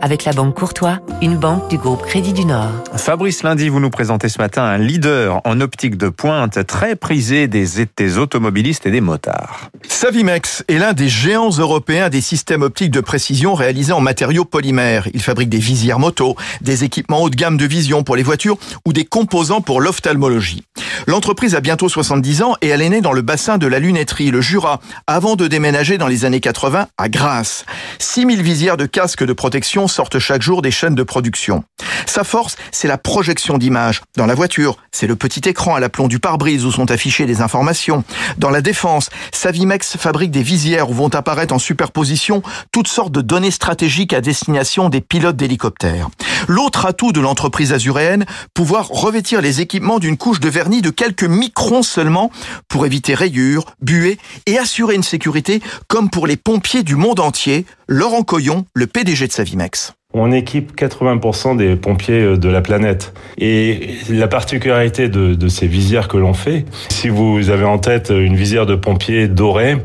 avec la Banque Courtois, une banque du groupe Crédit du Nord. Fabrice Lundi, vous nous présentez ce matin un leader en optique de pointe très prisé des, des automobilistes et des motards. Savimex est l'un des géants européens des systèmes optiques de précision réalisés en matériaux polymères. Il fabrique des visières moto, des équipements haut de gamme de vision pour les voitures ou des composants pour l'ophtalmologie. L'entreprise a bientôt 70 ans et elle est née dans le bassin de la lunetterie, le Jura, avant de déménager dans les années 80 à Grasse. 6000 visières de casques de protection sortent chaque jour des chaînes de production. Sa force, c'est la projection d'images. Dans la voiture, c'est le petit écran à l'aplomb du pare-brise où sont affichées des informations. Dans la défense, Savimex fabrique des visières où vont apparaître en superposition toutes sortes de données stratégiques à destination des pilotes d'hélicoptères. L'autre atout de l'entreprise azuréenne, pouvoir revêtir les équipements d'une couche de vernis de quelques microns seulement pour éviter rayures, buées et assurer une sécurité comme pour les pompiers du monde entier. Laurent Coyon, le PDG de Savimex. On équipe 80% des pompiers euh, de la planète. Et la particularité de, ces visières que l'on fait, si vous avez en tête une visière de pompier dorée,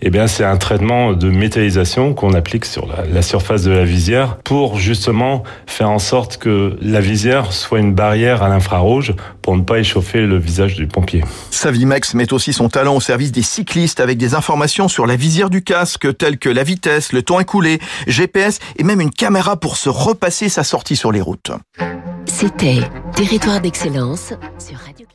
eh bien, c'est un traitement de métallisation qu'on applique sur la, la, surface de la visière pour justement faire en sorte que la visière soit une barrière à l'infrarouge pour ne pas échauffer le visage du pompier. Savimex met aussi son talent au service des cyclistes avec des informations sur la visière du casque telles que la vitesse, le temps écoulé, GPS et même une caméra pour se repasser sa sortie sur les routes. C'était Territoire d'excellence sur Radio